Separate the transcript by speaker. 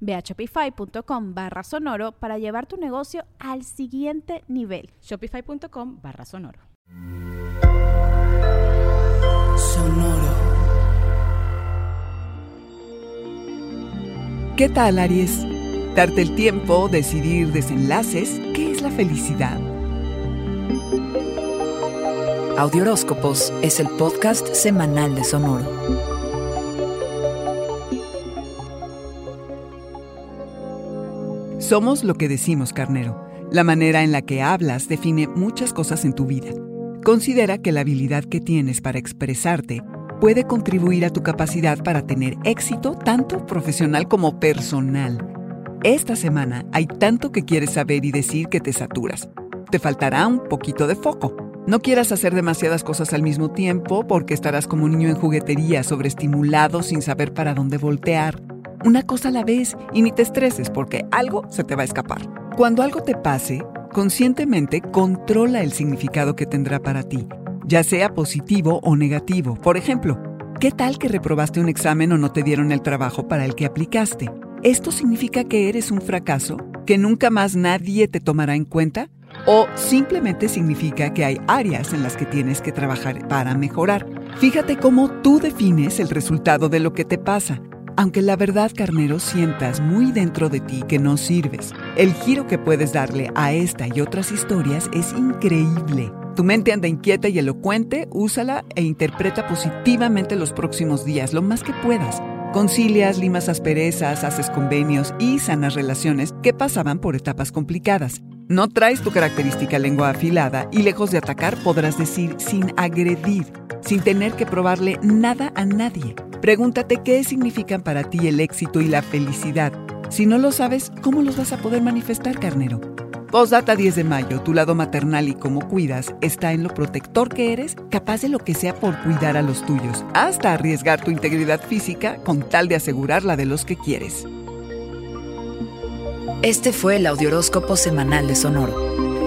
Speaker 1: Ve a shopify.com barra sonoro para llevar tu negocio al siguiente nivel.
Speaker 2: Shopify.com barra sonoro.
Speaker 3: Sonoro. ¿Qué tal, Aries? Darte el tiempo, decidir desenlaces, ¿qué es la felicidad?
Speaker 4: Audioróscopos es el podcast semanal de Sonoro.
Speaker 3: Somos lo que decimos, carnero. La manera en la que hablas define muchas cosas en tu vida. Considera que la habilidad que tienes para expresarte puede contribuir a tu capacidad para tener éxito tanto profesional como personal. Esta semana hay tanto que quieres saber y decir que te saturas. Te faltará un poquito de foco. No quieras hacer demasiadas cosas al mismo tiempo porque estarás como un niño en juguetería sobreestimulado sin saber para dónde voltear una cosa a la vez y ni te estreses porque algo se te va a escapar. Cuando algo te pase, conscientemente controla el significado que tendrá para ti, ya sea positivo o negativo. Por ejemplo, ¿qué tal que reprobaste un examen o no te dieron el trabajo para el que aplicaste? ¿Esto significa que eres un fracaso? ¿Que nunca más nadie te tomará en cuenta? ¿O simplemente significa que hay áreas en las que tienes que trabajar para mejorar? Fíjate cómo tú defines el resultado de lo que te pasa aunque la verdad, carnero, sientas muy dentro de ti que no sirves, el giro que puedes darle a esta y otras historias es increíble. Tu mente anda inquieta y elocuente, úsala e interpreta positivamente los próximos días, lo más que puedas. Concilias, limas asperezas, haces convenios y sanas relaciones que pasaban por etapas complicadas. No traes tu característica lengua afilada y lejos de atacar podrás decir sin agredir, sin tener que probarle nada a nadie. Pregúntate qué significan para ti el éxito y la felicidad. Si no lo sabes, ¿cómo los vas a poder manifestar, carnero? Postdata 10 de mayo, tu lado maternal y cómo cuidas está en lo protector que eres, capaz de lo que sea por cuidar a los tuyos, hasta arriesgar tu integridad física con tal de asegurar la de los que quieres.
Speaker 4: Este fue el Audioróscopo Semanal de Sonoro.